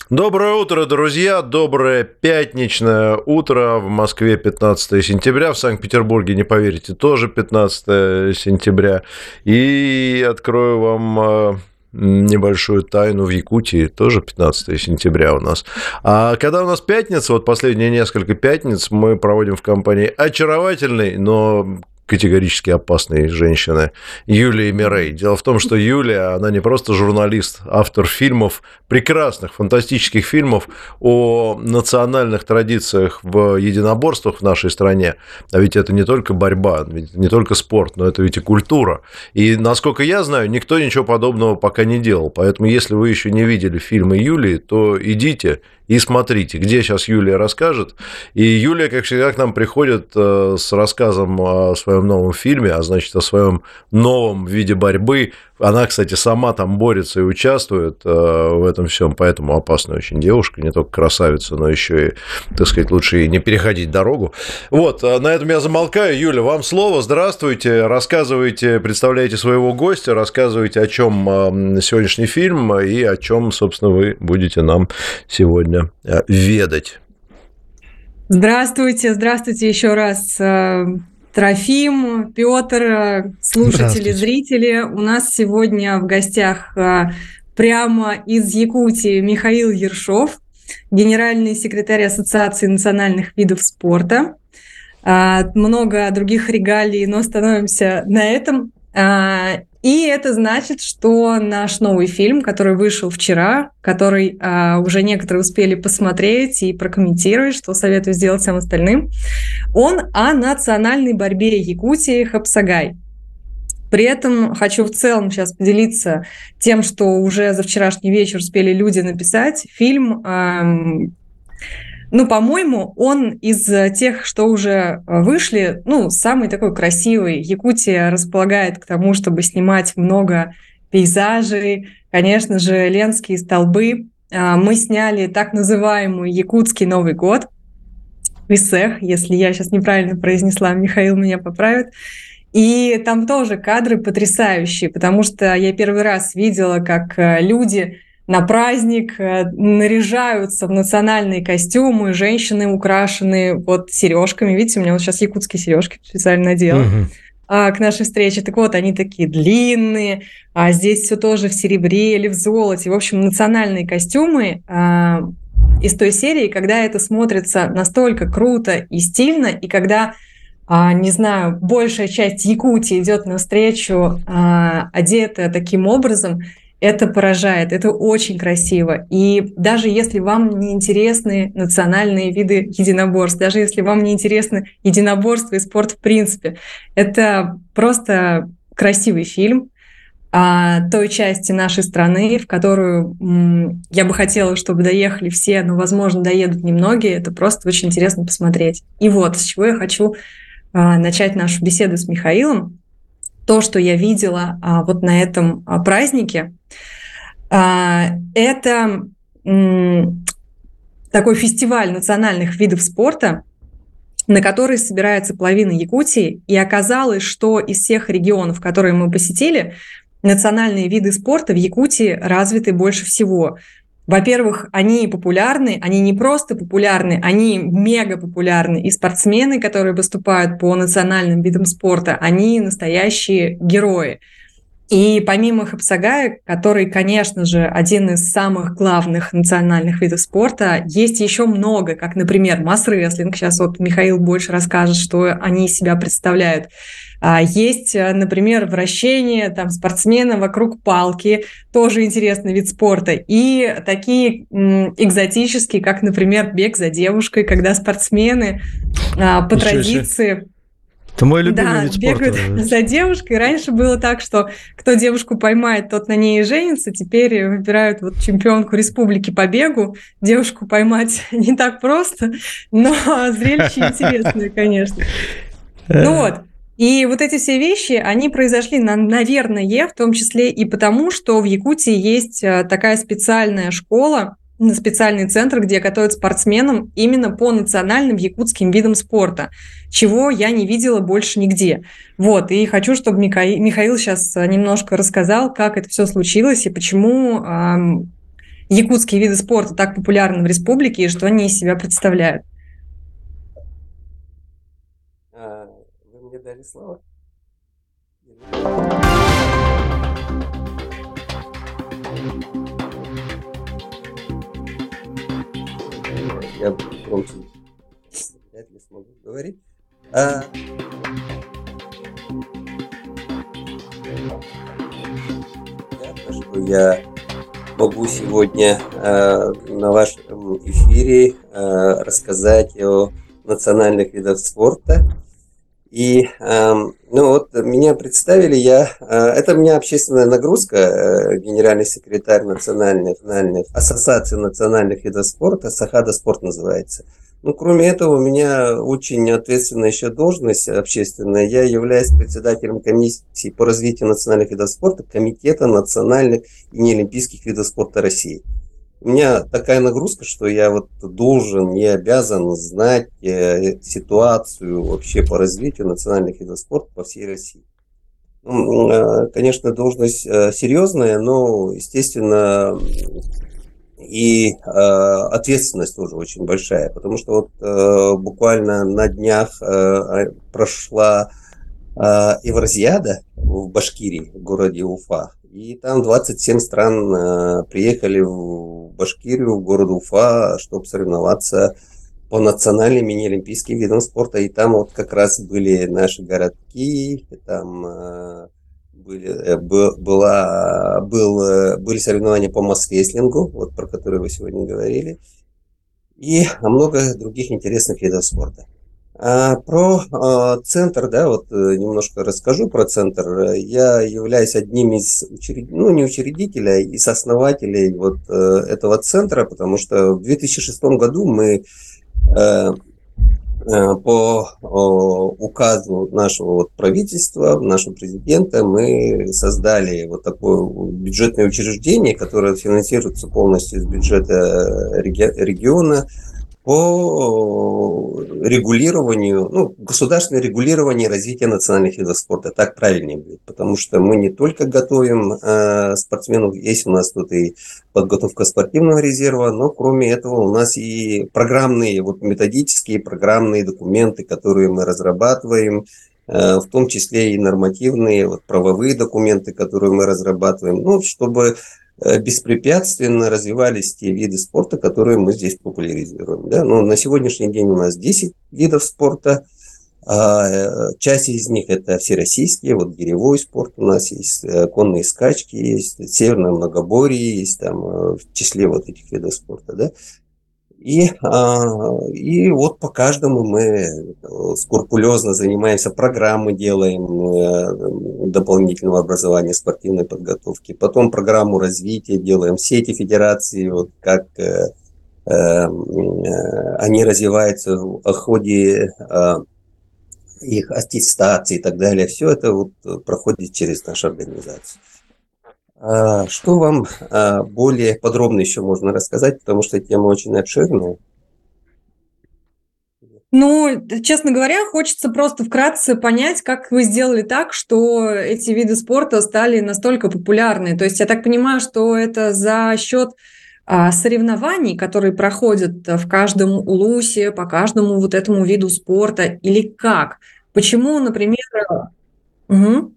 Доброе утро, друзья! Доброе пятничное утро. В Москве 15 сентября, в Санкт-Петербурге, не поверите, тоже 15 сентября. И открою вам э, небольшую тайну в Якутии, тоже 15 сентября у нас. А когда у нас пятница, вот последние несколько пятниц мы проводим в компании очаровательной, но категорически опасной женщины Юлии Мирей. Дело в том, что Юлия, она не просто журналист, автор фильмов, прекрасных, фантастических фильмов о национальных традициях в единоборствах в нашей стране. А ведь это не только борьба, ведь не только спорт, но это ведь и культура. И, насколько я знаю, никто ничего подобного пока не делал. Поэтому, если вы еще не видели фильмы Юлии, то идите и смотрите, где сейчас Юлия расскажет. И Юлия, как всегда, к нам приходит э, с рассказом о своем новом фильме, а значит, о своем новом виде борьбы. Она, кстати, сама там борется и участвует э, в этом всем, поэтому опасная очень девушка, не только красавица, но еще и, так сказать, лучше и не переходить дорогу. Вот, э, на этом я замолкаю. Юля, вам слово. Здравствуйте. Рассказывайте, представляете своего гостя, рассказывайте, о чем сегодняшний фильм и о чем, собственно, вы будете нам сегодня сегодня э, ведать. Здравствуйте, здравствуйте еще раз. Э, Трофим, Петр, э, слушатели, зрители. У нас сегодня в гостях прямо из Якутии Михаил Ершов, генеральный секретарь Ассоциации национальных видов спорта. Много других регалий, но остановимся на этом. И это значит, что наш новый фильм, который вышел вчера, который а, уже некоторые успели посмотреть и прокомментировать, что советую сделать всем остальным, он о национальной борьбе Якутии Хапсагай. При этом хочу в целом сейчас поделиться тем, что уже за вчерашний вечер успели люди написать. Фильм ну, по-моему, он из тех, что уже э, вышли, ну, самый такой красивый. Якутия располагает к тому, чтобы снимать много пейзажей, конечно же, ленские столбы. А, мы сняли так называемый якутский Новый год, Висех, если я сейчас неправильно произнесла, Михаил меня поправит. И там тоже кадры потрясающие, потому что я первый раз видела, как э, люди на праздник э, наряжаются в национальные костюмы, женщины украшены вот сережками. Видите, у меня вот сейчас якутские сережки специально надела. Угу к нашей встрече. Так вот, они такие длинные, а здесь все тоже в серебре или в золоте. В общем, национальные костюмы а, из той серии, когда это смотрится настолько круто и стильно, и когда, а, не знаю, большая часть Якутии идет навстречу а, одетая таким образом, это поражает, это очень красиво. И даже если вам не интересны национальные виды единоборств, даже если вам не интересны единоборства и спорт в принципе, это просто красивый фильм о той части нашей страны, в которую я бы хотела, чтобы доехали все, но, возможно, доедут немногие. Это просто очень интересно посмотреть. И вот, с чего я хочу а, начать нашу беседу с Михаилом то, что я видела а, вот на этом а, празднике, а, это такой фестиваль национальных видов спорта, на который собирается половина Якутии, и оказалось, что из всех регионов, которые мы посетили, национальные виды спорта в Якутии развиты больше всего. Во-первых, они популярны, они не просто популярны, они мега популярны. И спортсмены, которые выступают по национальным видам спорта, они настоящие герои. И помимо Хапсагая, который, конечно же, один из самых главных национальных видов спорта, есть еще много, как, например, масс-рестлинг. Сейчас вот Михаил больше расскажет, что они из себя представляют. А, есть, э, например, вращение там, спортсмена вокруг палки, тоже интересный вид спорта. И такие экзотические, как, например, бег за девушкой, когда спортсмены а, по Ничего традиции... Себе. Это мой любимый да, вид спорта. бегают за девушкой. Раньше было так, что кто девушку поймает, тот на ней и женится. Теперь выбирают вот чемпионку республики по бегу. Девушку поймать не так просто, но зрелище интересное, конечно. Ну вот, и вот эти все вещи, они произошли, наверное, в том числе и потому, что в Якутии есть э, такая специальная школа, специальный центр, где готовят спортсменам именно по национальным якутским видам спорта, чего я не видела больше нигде. Вот, и хочу, чтобы Михаил, Михаил сейчас э, немножко рассказал, как это все случилось и почему эм, якутские виды спорта так популярны в республике и что они из себя представляют. дали слово. я громче вряд ли смогу говорить. А... То, что я могу сегодня э, на вашем эфире э, рассказать о национальных видах спорта и, э, ну вот, меня представили, я, э, это у меня общественная нагрузка, э, генеральный секретарь Национальной, национальной ассоциации национальных видов спорта, Сахада спорт называется. Ну, кроме этого, у меня очень ответственная еще должность общественная. Я являюсь председателем комиссии по развитию национальных видов спорта Комитета национальных и неолимпийских видов спорта России. У меня такая нагрузка, что я вот должен, не обязан знать э, ситуацию вообще по развитию национальных видов спорта по всей России. Ну, э, конечно, должность э, серьезная, но, естественно, и э, ответственность тоже очень большая, потому что вот э, буквально на днях э, прошла э, Евразиада в Башкирии, в городе Уфа, и там 27 стран э, приехали в Башкирию, в город Уфа, чтобы соревноваться по национальным и неолимпийским видам спорта. И там вот как раз были наши городки, там э, были, э, была, был, э, были соревнования по масс-рестлингу, вот про которые вы сегодня говорили, и много других интересных видов спорта. А про а, центр, да, вот э, немножко расскажу про центр. Я являюсь одним из учредителей, ну не учредителя, а из основателей вот этого центра, потому что в 2006 году мы Э, по указу нашего вот правительства, нашего президента, мы создали вот такое бюджетное учреждение, которое финансируется полностью из бюджета региона, по регулированию, ну, государственное регулирование развития национальных видов спорта. Так правильнее будет, потому что мы не только готовим э, спортсменов, есть у нас тут и подготовка спортивного резерва, но кроме этого у нас и программные, вот методические программные документы, которые мы разрабатываем, э, в том числе и нормативные, вот, правовые документы, которые мы разрабатываем, ну, чтобы Э, беспрепятственно развивались те виды спорта, которые мы здесь популяризируем. Да? Но ну, на сегодняшний день у нас 10 видов спорта, а э, часть из них это всероссийские, вот гиревой спорт у нас есть, э, конные скачки есть, северное многоборье есть там в числе вот этих видов спорта, да. И, а, и вот по каждому мы э, скрупулезно занимаемся, программы делаем э, дополнительного образования, спортивной подготовки. Потом программу развития делаем, сети федерации, вот как э, они развиваются в ходе их аттестации и так далее. Все это вот проходит через нашу организацию. А, что вам а, более подробно еще можно рассказать, потому что тема очень обширная? Ну, честно говоря, хочется просто вкратце понять, как вы сделали так, что эти виды спорта стали настолько популярны. То есть я так понимаю, что это за счет а, соревнований, которые проходят в каждом улусе, по каждому вот этому виду спорта, или как? Почему, например... Угу.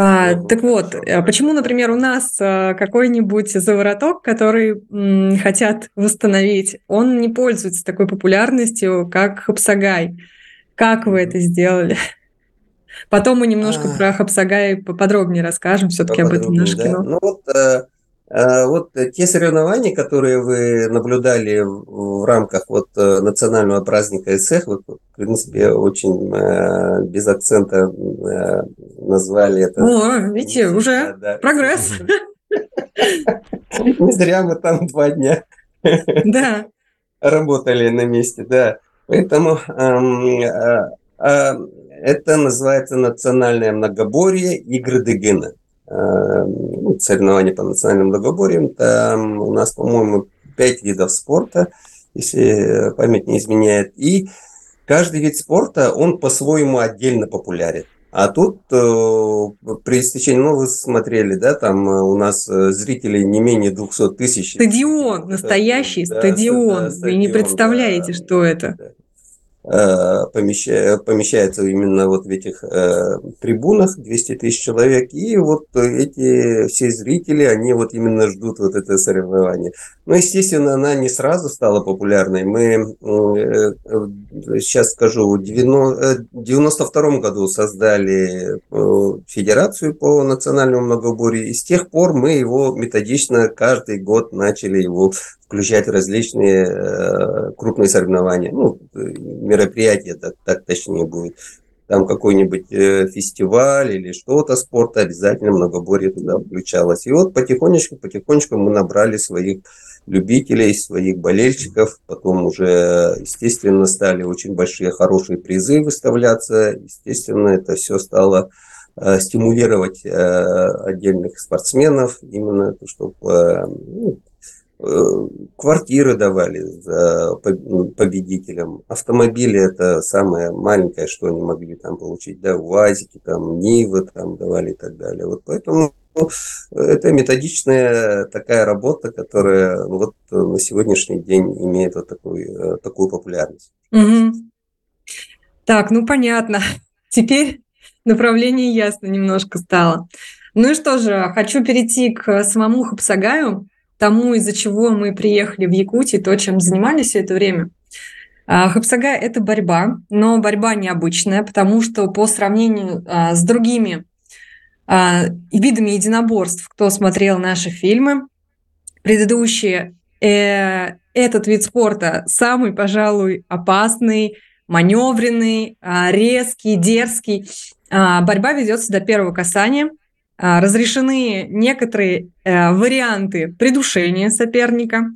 А, так вот, а почему, например, у нас а, какой-нибудь завороток, который м, хотят восстановить, он не пользуется такой популярностью, как Хапсагай? Как вы это сделали? Потом мы немножко а... про Хапсагай поподробнее расскажем, все-таки об этом наше да? кино. Ну вот э, вот те соревнования, которые вы наблюдали в рамках вот э, национального праздника ИСЭХ, вот, в принципе, очень э, без акцента э, назвали это. О, видите, уже да. прогресс. Не зря мы там два дня да. работали на месте, да. Поэтому а, это называется национальное многоборье игры Дегена. Э, соревнования по национальным многоборьям. Там у нас, по-моему, пять видов спорта, если память не изменяет. И каждый вид спорта, он по-своему отдельно популярен. А тут э, при истечении, ну, вы смотрели, да, там э, у нас э, зрителей не менее 200 тысяч. Стадион, настоящий да, стадион. Да, Вы не представляете, да, что это. Да. Э, помещается, помещается именно вот в этих э, трибунах 200 тысяч человек, и вот эти все зрители, они вот именно ждут вот это соревнование. Ну, естественно, она не сразу стала популярной. Мы, э, сейчас скажу, в 92 году создали федерацию по национальному многоборью, и с тех пор мы его методично каждый год начали его включать различные э, крупные соревнования, ну, мероприятия, так, так точнее будет. Там какой-нибудь э, фестиваль или что-то спорта, обязательно многоборье туда включалось. И вот потихонечку, потихонечку мы набрали своих любителей, своих болельщиков. Потом уже, естественно, стали очень большие, хорошие призы выставляться. Естественно, это все стало э, стимулировать э, отдельных спортсменов, именно чтобы э, ну, Э, квартиры давали за победителям, автомобили это самое маленькое, что они могли там получить, да, УАЗики, там, Нивы там давали и так далее. Вот поэтому ну, это методичная такая работа, которая ну, вот на сегодняшний день имеет вот такую, э, такую популярность. Угу. Так, ну понятно. Теперь направление ясно немножко стало. Ну и что же, хочу перейти к самому Хапсагаю тому, из-за чего мы приехали в Якутию, то, чем занимались все это время. А, Хапсага – это борьба, но борьба необычная, потому что по сравнению а, с другими а, видами единоборств, кто смотрел наши фильмы, предыдущие, э, этот вид спорта самый, пожалуй, опасный, маневренный, резкий, дерзкий. Борьба ведется до первого касания – разрешены некоторые э, варианты придушения соперника.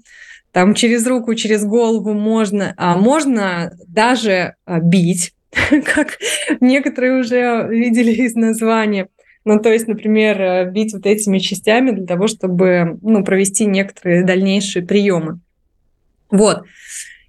Там через руку, через голову можно, а можно даже а, бить, как некоторые уже видели из названия. Ну, то есть, например, э, бить вот этими частями для того, чтобы ну, провести некоторые дальнейшие приемы. Вот.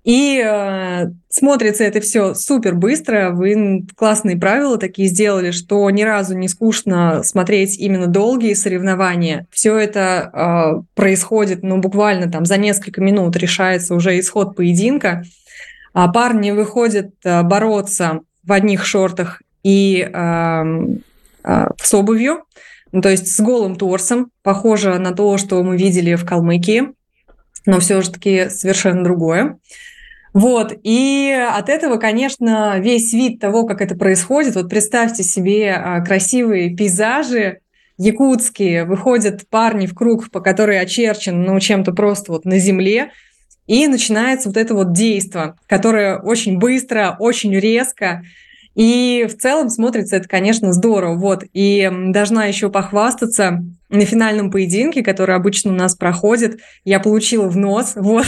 И э, смотрится это все супер быстро. Вы классные правила такие сделали, что ни разу не скучно смотреть именно долгие соревнования. Все это э, происходит, ну, буквально там за несколько минут решается уже исход поединка. А парни выходят э, бороться в одних шортах и э, э, с обувью, ну, то есть с голым торсом, похоже на то, что мы видели в Калмыкии, но все же таки совершенно другое. Вот, и от этого, конечно, весь вид того, как это происходит, вот представьте себе а, красивые пейзажи якутские, выходят парни в круг, по который очерчен, ну, чем-то просто вот на земле, и начинается вот это вот действо, которое очень быстро, очень резко, и в целом смотрится это, конечно, здорово. Вот. И должна еще похвастаться на финальном поединке, который обычно у нас проходит, я получила в нос, вот,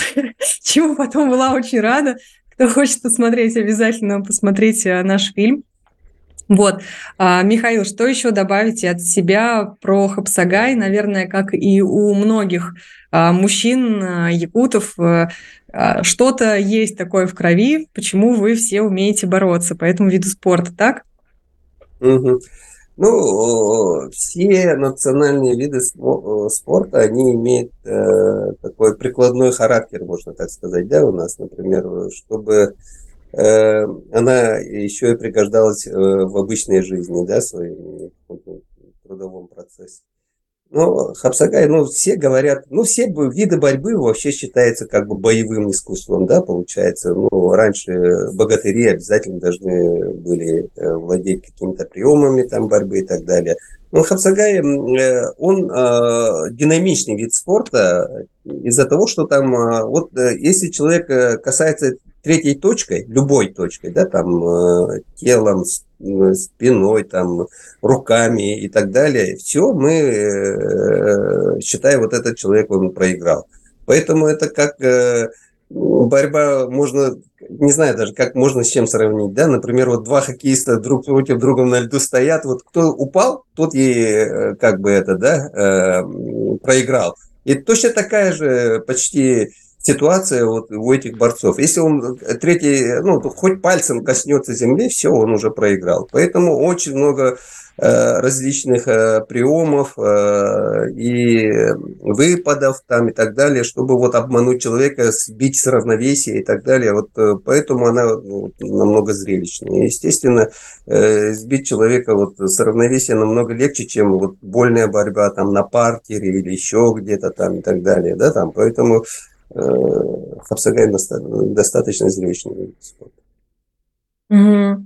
чему потом была очень рада. Кто хочет посмотреть, обязательно посмотрите наш фильм. Вот. А, Михаил, что еще добавите от себя про Хапсагай? Наверное, как и у многих мужчин, а, якутов, а, что-то есть такое в крови, почему вы все умеете бороться по этому виду спорта, так? Угу. Ну, все национальные виды спорта, они имеют э, такой прикладной характер, можно так сказать, да, у нас, например, чтобы Э, она еще и пригождалась э, в обычной жизни, да, в трудовом процессе. Ну, Хапсагай, ну, все говорят, ну, все виды борьбы вообще считаются как бы боевым искусством, да, получается. Ну, раньше богатыри обязательно должны были э, владеть какими-то приемами там борьбы и так далее. Но Хапсагай, он э, динамичный вид спорта из-за того, что там, вот если человек касается третьей точкой, любой точкой, да, там э, телом, э, спиной, там руками и так далее, все, мы э, считаем, вот этот человек он проиграл. Поэтому это как борьба можно, не знаю даже, как можно с чем сравнить, да, например, вот два хоккеиста друг против друга на льду стоят, вот кто упал, тот и как бы это, да, проиграл. И точно такая же почти ситуация вот у этих борцов. Если он э, третий, ну, хоть пальцем коснется земли, все, он уже проиграл. Поэтому очень много различных приемов и выпадов там и так далее, чтобы вот обмануть человека, сбить с равновесия и так далее. Вот поэтому она намного зрелищнее. Естественно, сбить человека вот с равновесия намного легче, чем вот больная борьба там на партере или еще где-то там и так далее. Да, там. Поэтому Хапсагай достаточно зрелищный вид спорта. Угу.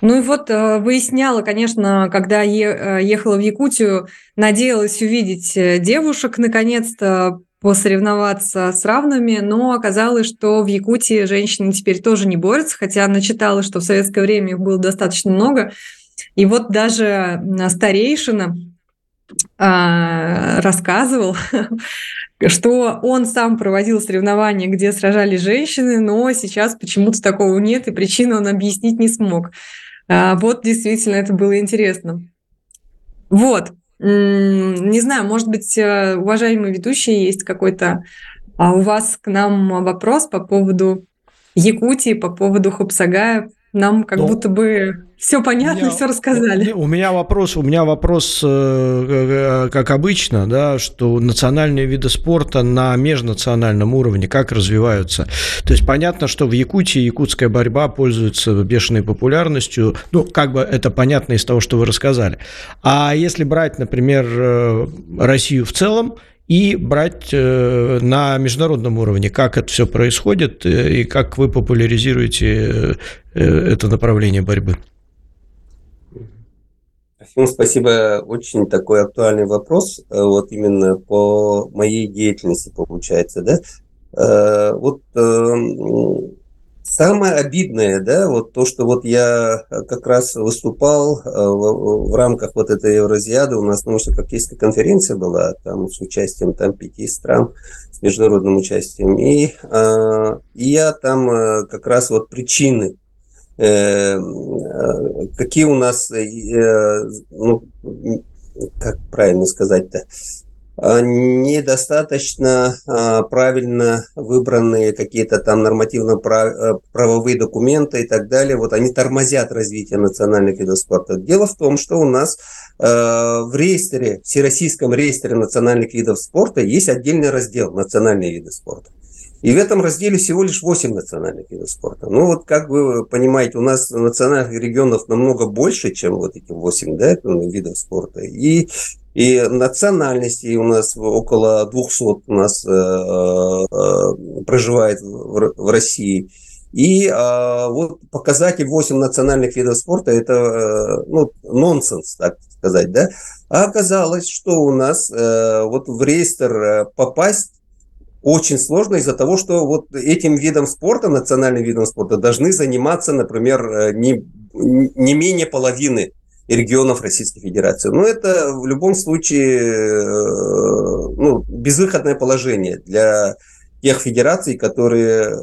Ну и вот э, выясняла, конечно, когда э, ехала в Якутию, надеялась увидеть э, девушек наконец-то посоревноваться с равными, но оказалось, что в Якутии женщины теперь тоже не борются, хотя она читала, что в советское время их было достаточно много. И вот даже старейшина а, рассказывал, что он сам проводил соревнования, где сражались женщины, но сейчас почему-то такого нет, и причину он объяснить не смог. А, вот действительно это было интересно. Вот. Не знаю, может быть, э, уважаемые ведущие, есть какой-то а у вас к нам вопрос по поводу Якутии, по поводу Хупсагая, нам как ну, будто бы все понятно, меня, все рассказали. У меня вопрос, у меня вопрос, э, э, как обычно, да, что национальные виды спорта на межнациональном уровне как развиваются. То есть понятно, что в Якутии якутская борьба пользуется бешеной популярностью. Ну, как бы это понятно из того, что вы рассказали. А если брать, например, э, Россию в целом, и брать э, на международном уровне, как это все происходит э, и как вы популяризируете э, это направление борьбы. Афин, спасибо. Очень такой актуальный вопрос. Вот именно по моей деятельности получается, да. Вот эм, Самое обидное, да, вот то, что вот я как раз выступал э, в, в рамках вот этой Евразиады, у нас, что Кавказская конференция была, там с участием там пяти стран, с международным участием, и, э, и я там э, как раз вот причины, э, э какие у нас, э, ну, как правильно сказать-то, недостаточно а, правильно выбранные какие-то там нормативно-правовые э, документы и так далее. Вот они тормозят развитие национальных видов спорта. Дело в том, что у нас э, в реестре, всероссийском реестре национальных видов спорта есть отдельный раздел «Национальные виды спорта». И в этом разделе всего лишь 8 национальных видов спорта. Ну вот, как вы понимаете, у нас национальных регионов намного больше, чем вот эти 8 да, видов спорта. И и национальностей у нас около 200 у нас э, э, проживает в, России. И э, вот показатель 8 национальных видов спорта это э, ну, нонсенс, так сказать, да. А оказалось, что у нас э, вот в реестр попасть очень сложно из-за того, что вот этим видом спорта, национальным видом спорта, должны заниматься, например, не, не менее половины регионов Российской Федерации. Но это в любом случае э, ну, безвыходное положение для тех федераций, которые э,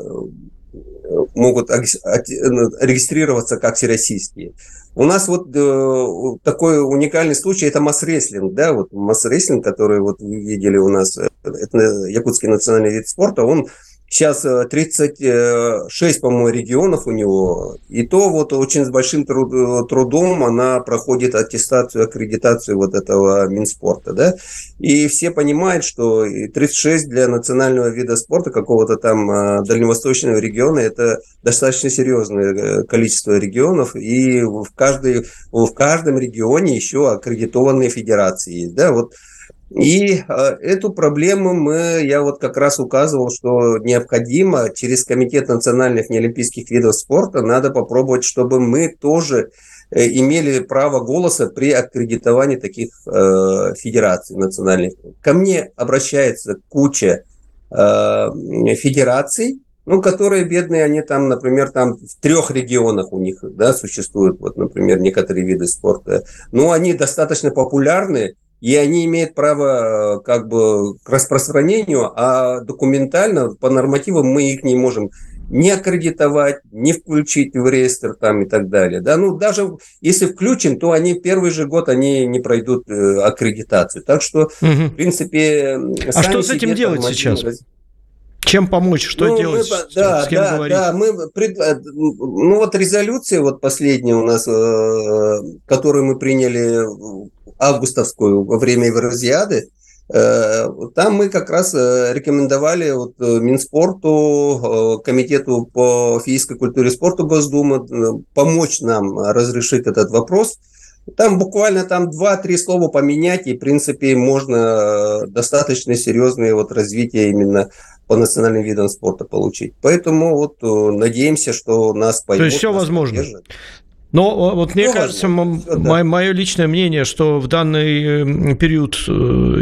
могут регистрироваться как всероссийские. У нас вот э, такой уникальный случай, это масс-рестлинг, да, вот масс-рестлинг, который вот вы видели у нас, э, это якутский национальный вид спорта, он Сейчас 36, э, по-моему, регионов у него. И то вот очень с большим трудом она проходит аттестацию, аккредитацию вот этого Минспорта. Да? И все понимают, что 36 для национального вида спорта какого-то там э, дальневосточного региона это достаточно серьезное э, количество регионов. И в, каждой, в каждом регионе еще аккредитованные федерации. Да? Вот и э, эту проблему мы, я вот как раз указывал, что необходимо через Комитет национальных неолимпийских видов спорта надо попробовать, чтобы мы тоже э, имели право голоса при аккредитовании таких э, федераций национальных. Ко мне обращается куча э, федераций, ну, которые бедные, они там, например, там в трех регионах у них, да, существуют, вот, например, некоторые виды спорта. Но они достаточно популярны, и они имеют право э, как бы к распространению, а документально по нормативам мы их не можем не аккредитовать, не включить в реестр там и так далее. Да, ну даже если включим, то они первый же год они не пройдут э, аккредитацию. Так что, угу. в принципе, а что с этим делать сейчас? Раз... Чем помочь? Что ну, делать? Мы, да, с кем да, говорить? да. Мы пред... Ну вот резолюция вот последняя у нас, э, которую мы приняли августовскую во время Евразиады, э, там мы как раз э, рекомендовали вот Минспорту, Комитету по физической культуре и спорту Госдумы помочь нам разрешить этот вопрос – там буквально там 2-3 слова поменять, и, в принципе, можно э, достаточно серьезное вот развитие именно по национальным видам спорта получить. Поэтому вот э, надеемся, что нас поймут. То есть все возможно. Поддержат. Но вот мне ну, кажется, мое, мое личное мнение, что в данный период э,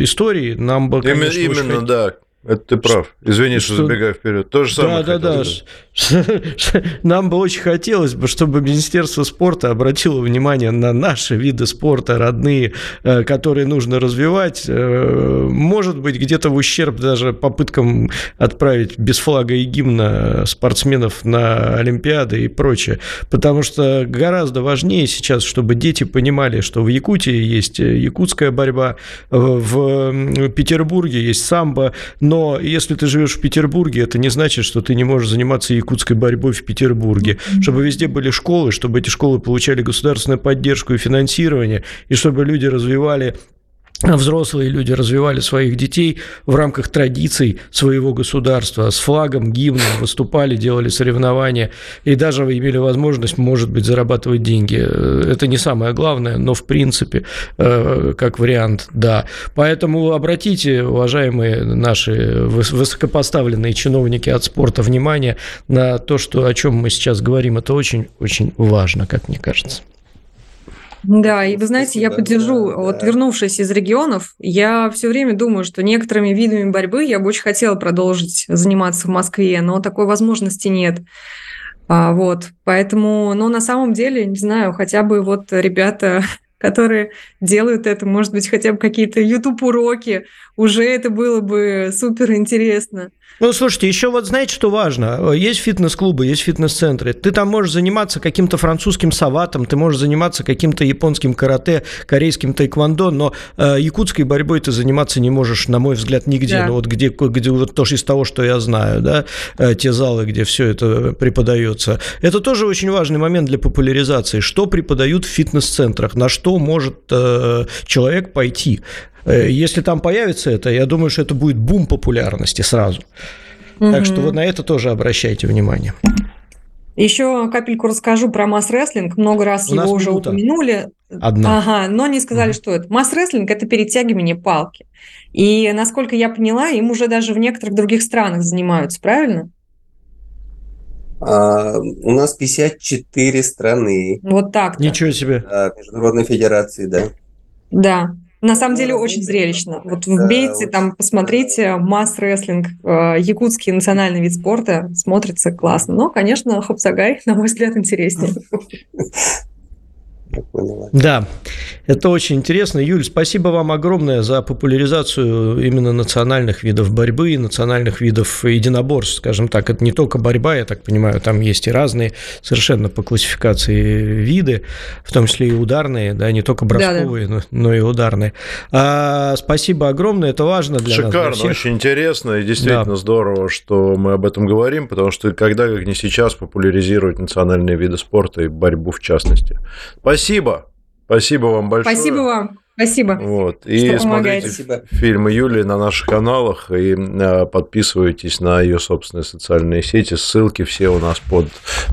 истории нам бы, конечно, Именно, очень... да. Это ты прав. Извини, что, что забегаю вперед. То же самое. Да, да, да. Нам бы очень хотелось бы, чтобы Министерство спорта обратило внимание на наши виды спорта, родные, э, которые нужно развивать. Э, может быть, где-то в ущерб даже попыткам отправить без флага и гимна спортсменов на Олимпиады и прочее. Потому что гораздо важнее сейчас, чтобы дети понимали, что в Якутии есть якутская борьба, в Петербурге есть самбо, но если ты живешь в Петербурге, это не значит, что ты не можешь заниматься якутской борьбой в Петербурге. Чтобы везде были школы, чтобы эти школы получали государственную поддержку и финансирование, и чтобы люди развивали взрослые люди развивали своих детей в рамках традиций своего государства, с флагом, гимном выступали, делали соревнования и даже имели возможность, может быть, зарабатывать деньги. Это не самое главное, но в принципе, э, как вариант, да. Поэтому обратите, уважаемые наши высокопоставленные чиновники от спорта, внимание на то, что, о чем мы сейчас говорим. Это очень-очень важно, как мне кажется. Да, и вы знаете, я поддержу, да, вот да. вернувшись из регионов, я все время думаю, что некоторыми видами борьбы я бы очень хотела продолжить заниматься в Москве, но такой возможности нет. А, вот, поэтому, но на самом деле, не знаю, хотя бы вот ребята, которые делают это, может быть, хотя бы какие-то YouTube-уроки, уже это было бы супер интересно. Ну, слушайте, еще вот знаете, что важно? Есть фитнес-клубы, есть фитнес-центры. Ты там можешь заниматься каким-то французским саватом, ты можешь заниматься каким-то японским карате, корейским тайквондо, но э, якутской борьбой ты заниматься не можешь, на мой взгляд, нигде. Да. Ну, вот где, где вот тоже из того, что я знаю, да, э, те залы, где все это преподается. Это тоже очень важный момент для популяризации. Что преподают в фитнес-центрах, на что может э, человек пойти? Э, если там появится это, я думаю, что это будет бум популярности сразу. Угу. Так что вот на это тоже обращайте внимание. Еще капельку расскажу про масс-рестлинг. Много раз У его уже минута. упомянули. Одна. Ага, но не сказали, что это. Масс-рестлинг – это перетягивание палки. И, насколько я поняла, им уже даже в некоторых других странах занимаются, правильно? А, у нас 54 страны. Вот так. -то. Ничего себе. Международной федерации, да. Да. На самом деле очень зрелищно. Вот вбейте, там посмотрите масс-рестлинг, э, якутский национальный вид спорта, смотрится классно. Но, конечно, Хопсагай, на мой взгляд, интереснее. Да, это очень интересно. Юль, спасибо вам огромное за популяризацию именно национальных видов борьбы, национальных видов единоборств, скажем так. Это не только борьба, я так понимаю, там есть и разные совершенно по классификации виды, в том числе и ударные, да, не только бросковые, да, да. Но, но и ударные. А, спасибо огромное, это важно для Шикарно, нас. Шикарно, очень интересно и действительно да. здорово, что мы об этом говорим, потому что когда, как не сейчас, популяризировать национальные виды спорта и борьбу в частности. Спасибо Спасибо. Спасибо вам большое. Спасибо вам. Спасибо. Вот. И смотрите Спасибо. фильмы Юлии на наших каналах и а, подписывайтесь на ее собственные социальные сети. Ссылки все у нас под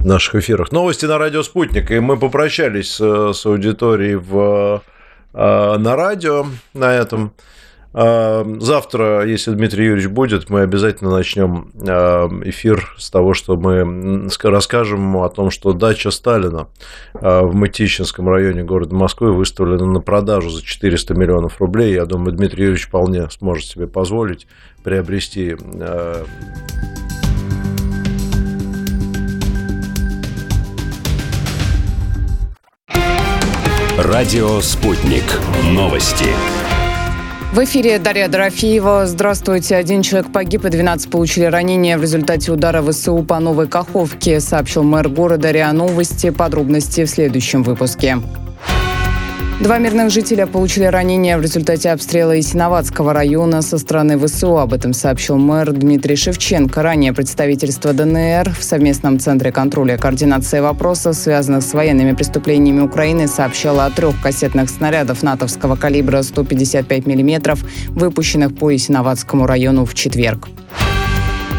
наших эфирах. Новости на радио Спутник. И мы попрощались с, с аудиторией в, а, на радио на этом. А, завтра, если Дмитрий Юрьевич будет, мы обязательно начнем а, эфир с того, что мы расскажем ему о том, что дача Сталина а, в Мытищинском районе города Москвы выставлена на продажу за 400 миллионов рублей. Я думаю, Дмитрий Юрьевич вполне сможет себе позволить приобрести Радио «Спутник». Новости. В эфире Дарья Дорофеева. Здравствуйте. Один человек погиб и 12 получили ранения в результате удара ВСУ по Новой Каховке, сообщил мэр города РИА Новости. Подробности в следующем выпуске. Два мирных жителя получили ранения в результате обстрела Исиноватского района со стороны ВСУ. Об этом сообщил мэр Дмитрий Шевченко. Ранее представительство ДНР в совместном центре контроля и координации вопросов, связанных с военными преступлениями Украины, сообщало о трех кассетных снарядов натовского калибра 155 мм, выпущенных по Исиноватскому району в четверг.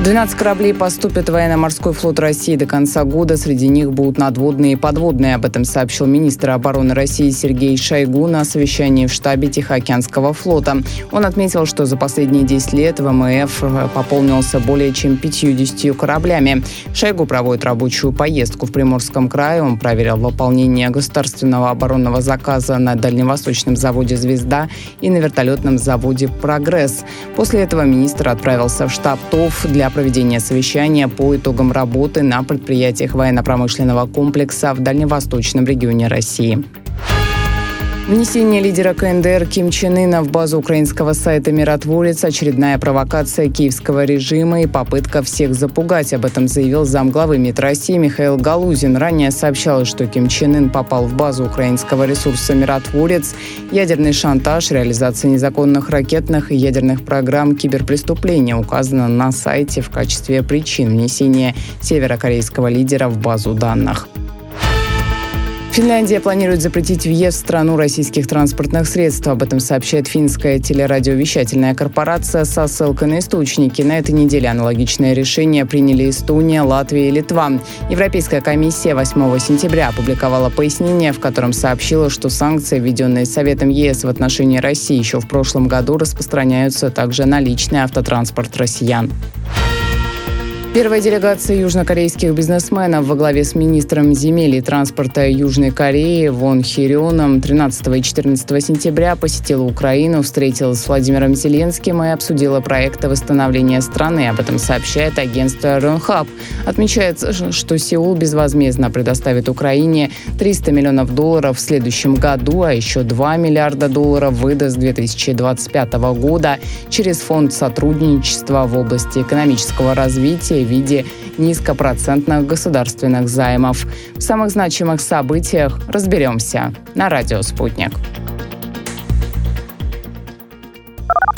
12 кораблей поступят в военно-морской флот России до конца года. Среди них будут надводные и подводные. Об этом сообщил министр обороны России Сергей Шойгу на совещании в штабе Тихоокеанского флота. Он отметил, что за последние 10 лет ВМФ пополнился более чем 50 кораблями. Шойгу проводит рабочую поездку в Приморском крае. Он проверил выполнение государственного оборонного заказа на дальневосточном заводе «Звезда» и на вертолетном заводе «Прогресс». После этого министр отправился в штаб ТОВ для для проведения совещания по итогам работы на предприятиях военно-промышленного комплекса в Дальневосточном регионе России. Внесение лидера КНДР Ким Чен Ына в базу украинского сайта «Миротворец» – очередная провокация киевского режима и попытка всех запугать. Об этом заявил замглавы МИД России Михаил Галузин. Ранее сообщалось, что Ким Чен Ын попал в базу украинского ресурса «Миротворец». Ядерный шантаж, реализация незаконных ракетных и ядерных программ киберпреступления указано на сайте в качестве причин внесения северокорейского лидера в базу данных. Финляндия планирует запретить въезд в страну российских транспортных средств. Об этом сообщает финская телерадиовещательная корпорация со ссылкой на источники. На этой неделе аналогичное решение приняли Эстония, Латвия и Литва. Европейская комиссия 8 сентября опубликовала пояснение, в котором сообщила, что санкции, введенные Советом ЕС в отношении России еще в прошлом году, распространяются также на личный автотранспорт россиян. Первая делегация южнокорейских бизнесменов во главе с министром земель и транспорта Южной Кореи Вон Хирионом 13 и 14 сентября посетила Украину, встретилась с Владимиром Зеленским и обсудила проекты восстановления страны. Об этом сообщает агентство Ронхаб. Отмечается, что Сеул безвозмездно предоставит Украине 300 миллионов долларов в следующем году, а еще 2 миллиарда долларов выдаст с 2025 года через фонд сотрудничества в области экономического развития виде низкопроцентных государственных займов. В самых значимых событиях разберемся на радио «Спутник».